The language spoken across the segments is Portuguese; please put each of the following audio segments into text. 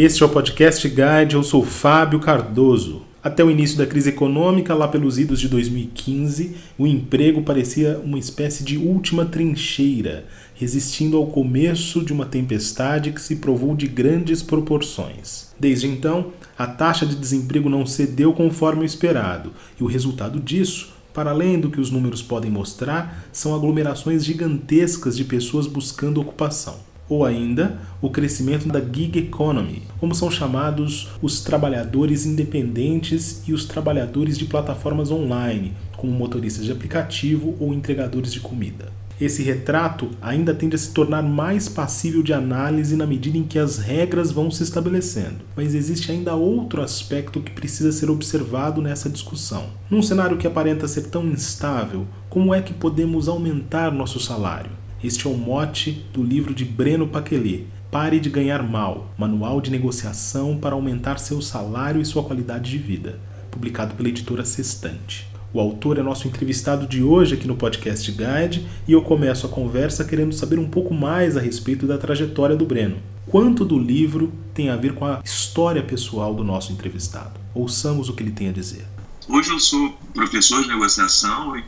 Este é o Podcast Guide, eu sou Fábio Cardoso. Até o início da crise econômica, lá pelos idos de 2015, o emprego parecia uma espécie de última trincheira, resistindo ao começo de uma tempestade que se provou de grandes proporções. Desde então, a taxa de desemprego não cedeu conforme o esperado, e o resultado disso para além do que os números podem mostrar, são aglomerações gigantescas de pessoas buscando ocupação ou ainda o crescimento da gig economy, como são chamados os trabalhadores independentes e os trabalhadores de plataformas online, como motoristas de aplicativo ou entregadores de comida. Esse retrato ainda tende a se tornar mais passível de análise na medida em que as regras vão se estabelecendo, mas existe ainda outro aspecto que precisa ser observado nessa discussão. Num cenário que aparenta ser tão instável, como é que podemos aumentar nosso salário? Este é o mote do livro de Breno Paquelê, Pare de Ganhar Mal, Manual de Negociação para Aumentar Seu Salário e Sua Qualidade de Vida, publicado pela editora Sextante. O autor é nosso entrevistado de hoje aqui no Podcast Guide e eu começo a conversa querendo saber um pouco mais a respeito da trajetória do Breno. Quanto do livro tem a ver com a história pessoal do nosso entrevistado? Ouçamos o que ele tem a dizer. Hoje eu sou professor de negociação e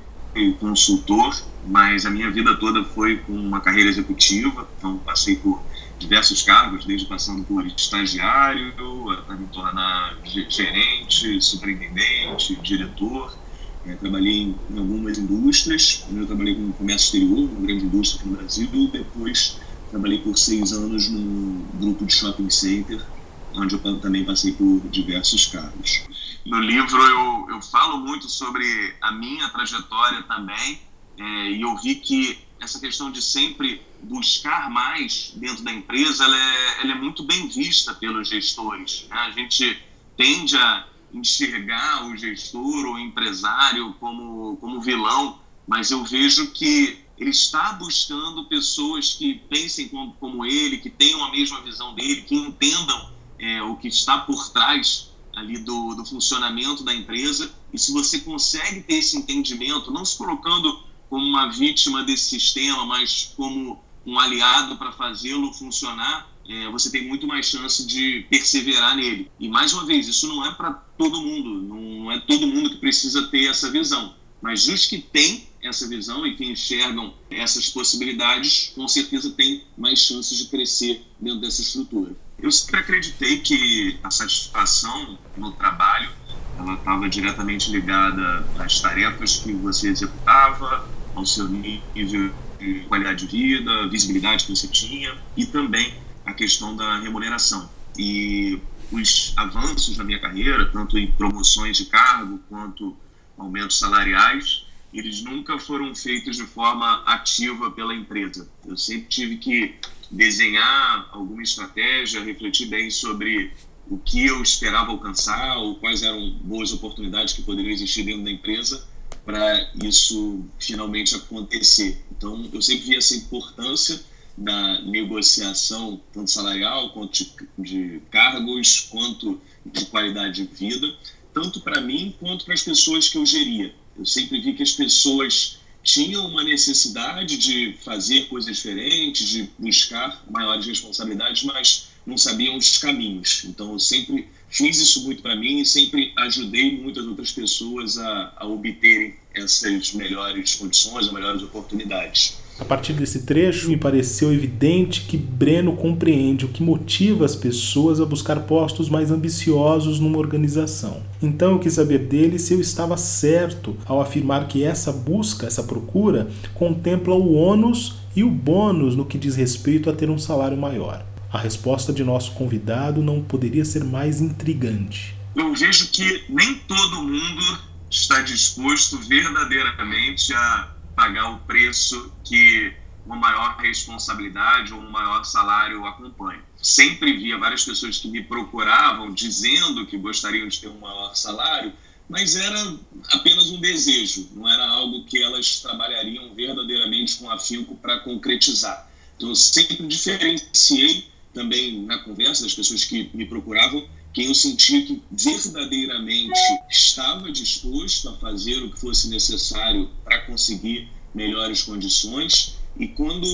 consultor mas a minha vida toda foi com uma carreira executiva, então passei por diversos cargos, desde passando por estagiário, até me tornar gerente, superintendente, diretor. É, trabalhei em, em, algumas indústrias, eu trabalhei com comércio exterior, uma grande indústria aqui no Brasil, depois trabalhei por seis anos num grupo de shopping center, onde eu também passei por diversos cargos. No livro eu, eu falo muito sobre a minha trajetória também, é, e eu vi que essa questão de sempre buscar mais dentro da empresa, ela é, ela é muito bem vista pelos gestores. Né? A gente tende a enxergar o gestor ou empresário como, como vilão, mas eu vejo que ele está buscando pessoas que pensem como, como ele, que tenham a mesma visão dele, que entendam é, o que está por trás ali do, do funcionamento da empresa. E se você consegue ter esse entendimento, não se colocando como uma vítima desse sistema, mas como um aliado para fazê-lo funcionar, é, você tem muito mais chance de perseverar nele. E mais uma vez, isso não é para todo mundo, não é todo mundo que precisa ter essa visão, mas os que têm essa visão e que enxergam essas possibilidades, com certeza têm mais chances de crescer dentro dessa estrutura. Eu sempre acreditei que a satisfação no trabalho ela estava diretamente ligada às tarefas que você executava, ao seu nível de qualidade de vida, visibilidade que você tinha e também a questão da remuneração. E os avanços na minha carreira, tanto em promoções de cargo quanto aumentos salariais, eles nunca foram feitos de forma ativa pela empresa. Eu sempre tive que desenhar alguma estratégia, refletir bem sobre o que eu esperava alcançar ou quais eram boas oportunidades que poderiam existir dentro da empresa para isso finalmente acontecer. Então, eu sempre vi essa importância da negociação, tanto salarial, quanto de, de cargos, quanto de qualidade de vida, tanto para mim quanto para as pessoas que eu geria. Eu sempre vi que as pessoas tinham uma necessidade de fazer coisas diferentes, de buscar maiores responsabilidades, mas não sabiam os caminhos. Então, eu sempre fiz isso muito para mim e sempre ajudei muitas outras pessoas a, a obterem essas melhores condições, as melhores oportunidades. A partir desse trecho, me pareceu evidente que Breno compreende o que motiva as pessoas a buscar postos mais ambiciosos numa organização. Então eu quis saber dele se eu estava certo ao afirmar que essa busca, essa procura, contempla o ônus e o bônus no que diz respeito a ter um salário maior. A resposta de nosso convidado não poderia ser mais intrigante. Eu vejo que nem todo mundo está disposto verdadeiramente a pagar o preço que uma maior responsabilidade ou um maior salário acompanha. Sempre via várias pessoas que me procuravam dizendo que gostariam de ter um maior salário, mas era apenas um desejo, não era algo que elas trabalhariam verdadeiramente com afinco para concretizar. Então, eu sempre diferenciei também na conversa das pessoas que me procuravam, quem eu sentia que verdadeiramente estava disposto a fazer o que fosse necessário conseguir melhores condições E quando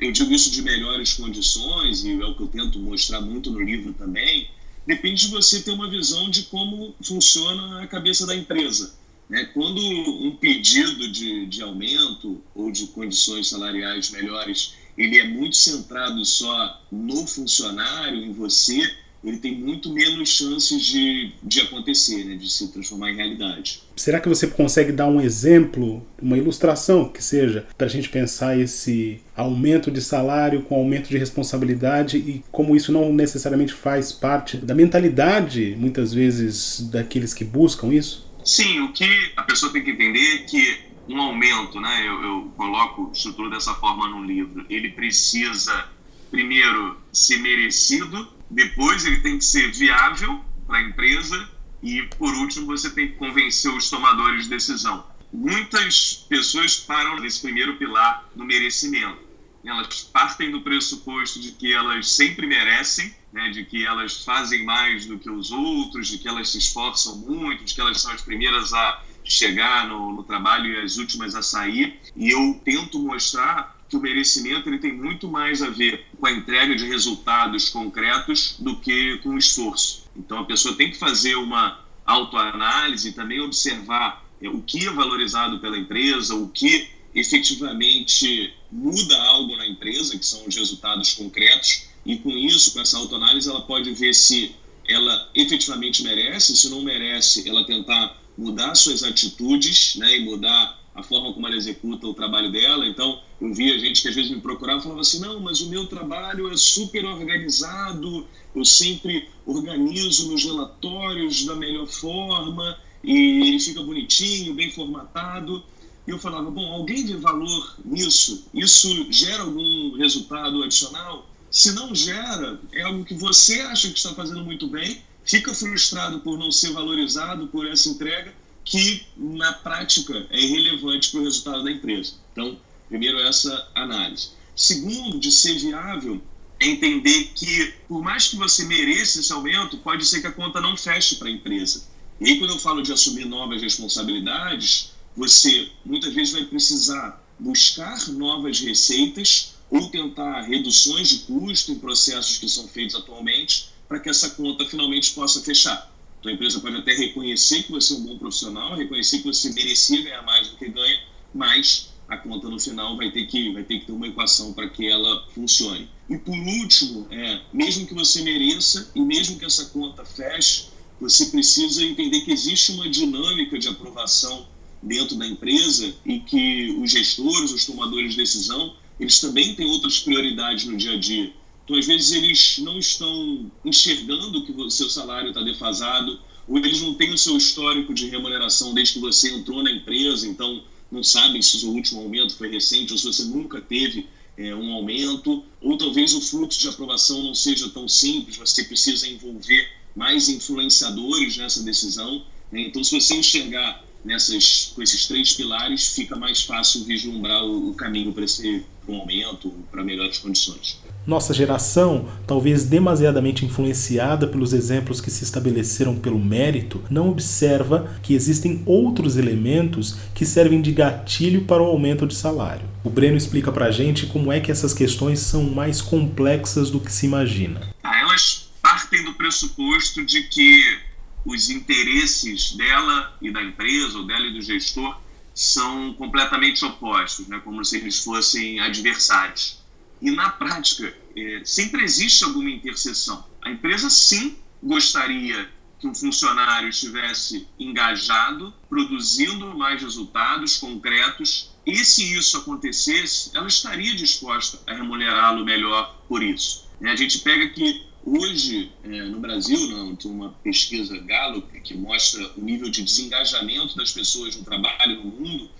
eu digo isso de melhores condições, e é o que eu tento mostrar muito no livro também, depende de você ter uma visão de como funciona a cabeça da empresa. Né? Quando um pedido de, de aumento ou de condições salariais melhores ele é muito centrado só no funcionário, em você, ele tem muito menos chances de, de acontecer, né, de se transformar em realidade. Será que você consegue dar um exemplo, uma ilustração que seja, para a gente pensar esse aumento de salário com aumento de responsabilidade e como isso não necessariamente faz parte da mentalidade, muitas vezes, daqueles que buscam isso? Sim, o que a pessoa tem que entender é que um aumento, né, eu, eu coloco, estrutura dessa forma no livro, ele precisa, primeiro, ser merecido depois ele tem que ser viável para a empresa e, por último, você tem que convencer os tomadores de decisão. Muitas pessoas param nesse primeiro pilar do merecimento. Elas partem do pressuposto de que elas sempre merecem, né, de que elas fazem mais do que os outros, de que elas se esforçam muito, de que elas são as primeiras a chegar no, no trabalho e as últimas a sair. E eu tento mostrar que o merecimento ele tem muito mais a ver com a entrega de resultados concretos do que com o esforço. Então a pessoa tem que fazer uma autoanálise e também observar é, o que é valorizado pela empresa, o que efetivamente muda algo na empresa, que são os resultados concretos, e com isso, com essa autoanálise, ela pode ver se ela efetivamente merece, se não merece, ela tentar mudar suas atitudes né, e mudar a forma como ela executa o trabalho dela. Então, eu via gente que às vezes me procurava falava assim: não, mas o meu trabalho é super organizado, eu sempre organizo meus relatórios da melhor forma e ele fica bonitinho, bem formatado. E eu falava: bom, alguém vê valor nisso? Isso gera algum resultado adicional? Se não gera, é algo que você acha que está fazendo muito bem, fica frustrado por não ser valorizado por essa entrega que na prática é irrelevante para o resultado da empresa. Então, primeiro essa análise. Segundo, de ser viável, é entender que por mais que você mereça esse aumento, pode ser que a conta não feche para a empresa. E aí, quando eu falo de assumir novas responsabilidades, você muitas vezes vai precisar buscar novas receitas ou tentar reduções de custo em processos que são feitos atualmente para que essa conta finalmente possa fechar. Então a empresa pode até reconhecer que você é um bom profissional, reconhecer que você merecia ganhar mais do que ganha, mas a conta no final vai ter que, vai ter, que ter uma equação para que ela funcione. E por último, é, mesmo que você mereça e mesmo que essa conta feche, você precisa entender que existe uma dinâmica de aprovação dentro da empresa e que os gestores, os tomadores de decisão, eles também têm outras prioridades no dia a dia. Então, às vezes, eles não estão enxergando que o seu salário está defasado, ou eles não têm o seu histórico de remuneração desde que você entrou na empresa, então não sabem se o último aumento foi recente ou se você nunca teve é, um aumento, ou talvez o fluxo de aprovação não seja tão simples, você precisa envolver mais influenciadores nessa decisão. Né? Então, se você enxergar nessas, com esses três pilares, fica mais fácil vislumbrar o, o caminho para esse um aumento, para melhores condições. Nossa geração, talvez demasiadamente influenciada pelos exemplos que se estabeleceram pelo mérito, não observa que existem outros elementos que servem de gatilho para o aumento de salário. O Breno explica pra gente como é que essas questões são mais complexas do que se imagina. Ah, elas partem do pressuposto de que os interesses dela e da empresa, ou dela e do gestor, são completamente opostos, né? como se eles fossem adversários. E na prática, é, sempre existe alguma interseção. A empresa sim gostaria que um funcionário estivesse engajado, produzindo mais resultados concretos, e se isso acontecesse, ela estaria disposta a remunerá-lo melhor por isso. A gente pega que hoje, é, no Brasil, não, tem uma pesquisa Gallup que mostra o nível de desengajamento das pessoas no trabalho no mundo,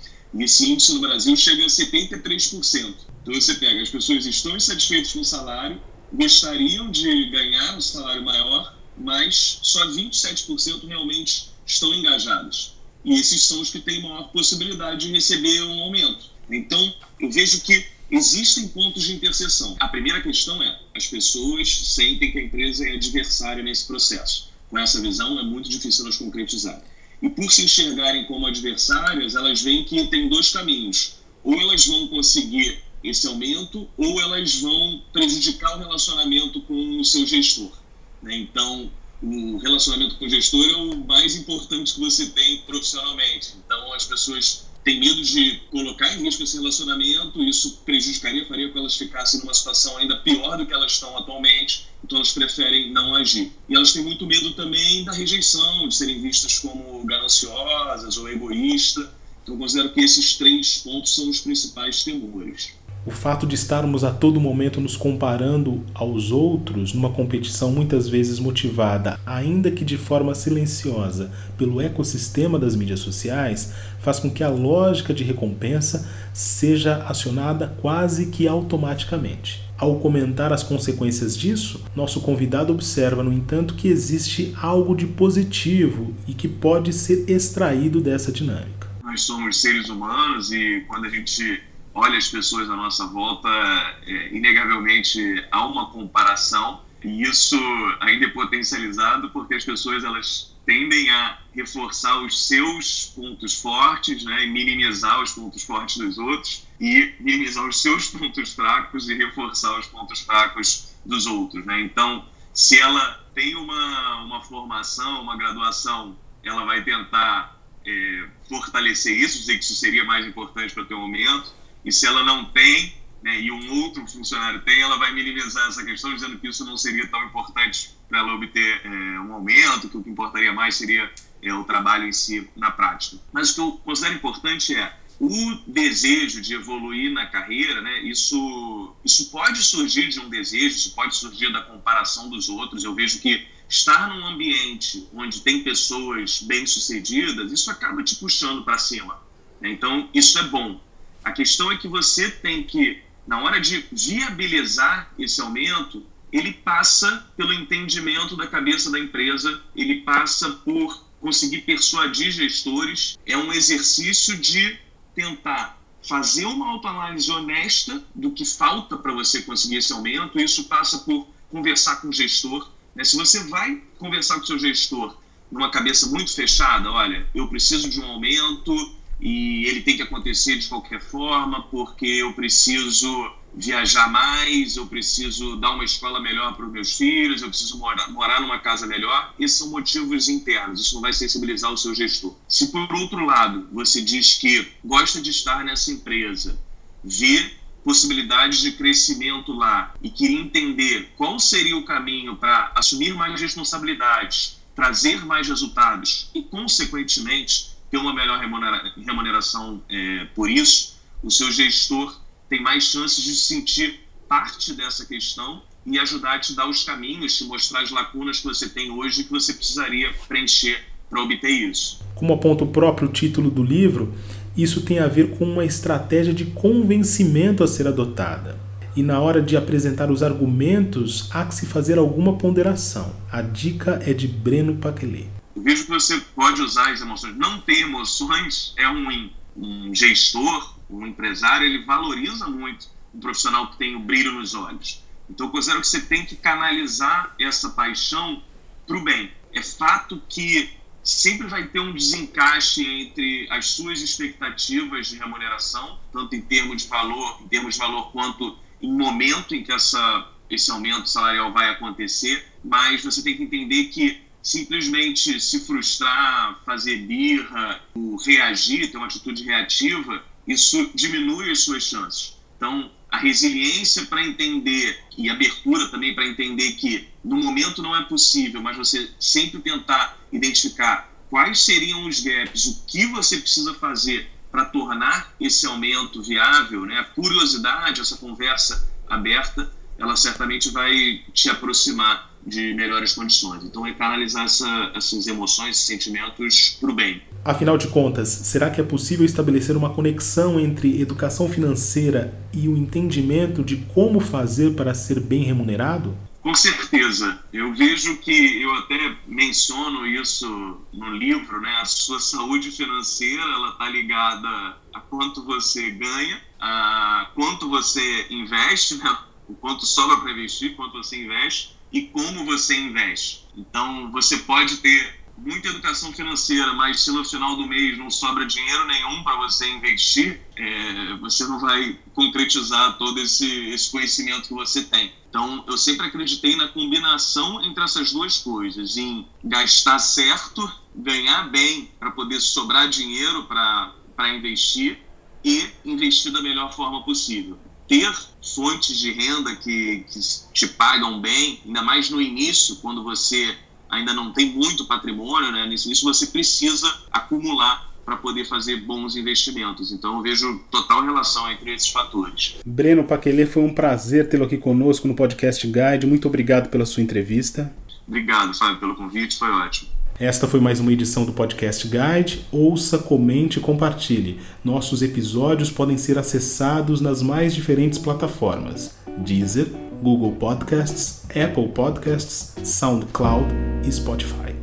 esse índice no Brasil chega a 73%. Então você pega, as pessoas estão insatisfeitas com o salário, gostariam de ganhar um salário maior, mas só 27% realmente estão engajadas. E esses são os que têm maior possibilidade de receber um aumento. Então, eu vejo que existem pontos de interseção. A primeira questão é: as pessoas sentem que a empresa é adversária nesse processo. Com essa visão, é muito difícil elas concretizarem. E por se enxergarem como adversárias, elas veem que tem dois caminhos. Ou elas vão conseguir esse aumento ou elas vão prejudicar o relacionamento com o seu gestor. Né? Então, o relacionamento com o gestor é o mais importante que você tem profissionalmente. Então, as pessoas têm medo de colocar em risco esse relacionamento, isso prejudicaria, faria com que elas ficassem numa situação ainda pior do que elas estão atualmente, então elas preferem não agir. E elas têm muito medo também da rejeição, de serem vistas como gananciosas ou egoístas. Então, eu considero que esses três pontos são os principais temores. O fato de estarmos a todo momento nos comparando aos outros numa competição muitas vezes motivada, ainda que de forma silenciosa, pelo ecossistema das mídias sociais, faz com que a lógica de recompensa seja acionada quase que automaticamente. Ao comentar as consequências disso, nosso convidado observa, no entanto, que existe algo de positivo e que pode ser extraído dessa dinâmica. Nós somos seres humanos e quando a gente olha as pessoas à nossa volta, é, inegavelmente há uma comparação e isso ainda é potencializado porque as pessoas elas tendem a reforçar os seus pontos fortes, né, e minimizar os pontos fortes dos outros e minimizar os seus pontos fracos e reforçar os pontos fracos dos outros, né? Então, se ela tem uma uma formação, uma graduação, ela vai tentar é, fortalecer isso, dizer que isso seria mais importante para o teu momento e se ela não tem, né, e um outro funcionário tem, ela vai minimizar essa questão, dizendo que isso não seria tão importante para ela obter é, um aumento, que o que importaria mais seria é, o trabalho em si na prática. Mas o que eu considero importante é o desejo de evoluir na carreira, né, isso, isso pode surgir de um desejo, isso pode surgir da comparação dos outros. Eu vejo que estar num ambiente onde tem pessoas bem-sucedidas, isso acaba te puxando para cima. Então, isso é bom. A questão é que você tem que, na hora de viabilizar esse aumento, ele passa pelo entendimento da cabeça da empresa, ele passa por conseguir persuadir gestores. É um exercício de tentar fazer uma autoanálise honesta do que falta para você conseguir esse aumento. Isso passa por conversar com o gestor. Né? Se você vai conversar com o seu gestor numa cabeça muito fechada, olha, eu preciso de um aumento, e ele tem que acontecer de qualquer forma, porque eu preciso viajar mais, eu preciso dar uma escola melhor para os meus filhos, eu preciso morar, morar numa casa melhor. Esses são motivos internos, isso não vai sensibilizar o seu gestor. Se por outro lado você diz que gosta de estar nessa empresa, vê possibilidades de crescimento lá e queria entender qual seria o caminho para assumir mais responsabilidades, trazer mais resultados e, consequentemente, ter uma melhor remuneração é, por isso, o seu gestor tem mais chances de se sentir parte dessa questão e ajudar a te dar os caminhos, te mostrar as lacunas que você tem hoje e que você precisaria preencher para obter isso. Como aponta o próprio título do livro, isso tem a ver com uma estratégia de convencimento a ser adotada. E na hora de apresentar os argumentos, há que se fazer alguma ponderação. A dica é de Breno Paquelê. Vejo que você pode usar as emoções. Não ter emoções é. Um gestor, um empresário, ele valoriza muito um profissional que tem o brilho nos olhos. Então, eu considero que você tem que canalizar essa paixão para o bem. É fato que sempre vai ter um desencaixe entre as suas expectativas de remuneração, tanto em termos de valor, em termos de valor quanto em momento em que essa, esse aumento salarial vai acontecer, mas você tem que entender que simplesmente se frustrar, fazer birra, reagir, ter uma atitude reativa, isso diminui as suas chances. Então, a resiliência para entender e abertura também para entender que no momento não é possível, mas você sempre tentar identificar quais seriam os gaps, o que você precisa fazer para tornar esse aumento viável, né? A curiosidade, essa conversa aberta, ela certamente vai te aproximar de melhores condições. Então, é canalizar essa, essas emoções, esses sentimentos para o bem. Afinal de contas, será que é possível estabelecer uma conexão entre educação financeira e o entendimento de como fazer para ser bem remunerado? Com certeza. Eu vejo que eu até menciono isso no livro, né? A sua saúde financeira ela está ligada a quanto você ganha, a quanto você investe, né? o quanto sobra para investir, quanto você investe e como você investe. Então, você pode ter muita educação financeira, mas se no final do mês não sobra dinheiro nenhum para você investir, é, você não vai concretizar todo esse, esse conhecimento que você tem. Então, eu sempre acreditei na combinação entre essas duas coisas, em gastar certo, ganhar bem para poder sobrar dinheiro para investir e investir da melhor forma possível. Ter fontes de renda que, que te pagam bem, ainda mais no início, quando você ainda não tem muito patrimônio, né? Nisso você precisa acumular para poder fazer bons investimentos. Então eu vejo total relação entre esses fatores. Breno Paquelê, foi um prazer tê-lo aqui conosco no Podcast Guide. Muito obrigado pela sua entrevista. Obrigado, Fábio, pelo convite, foi ótimo. Esta foi mais uma edição do Podcast Guide. Ouça, comente e compartilhe. Nossos episódios podem ser acessados nas mais diferentes plataformas: Deezer, Google Podcasts, Apple Podcasts, SoundCloud e Spotify.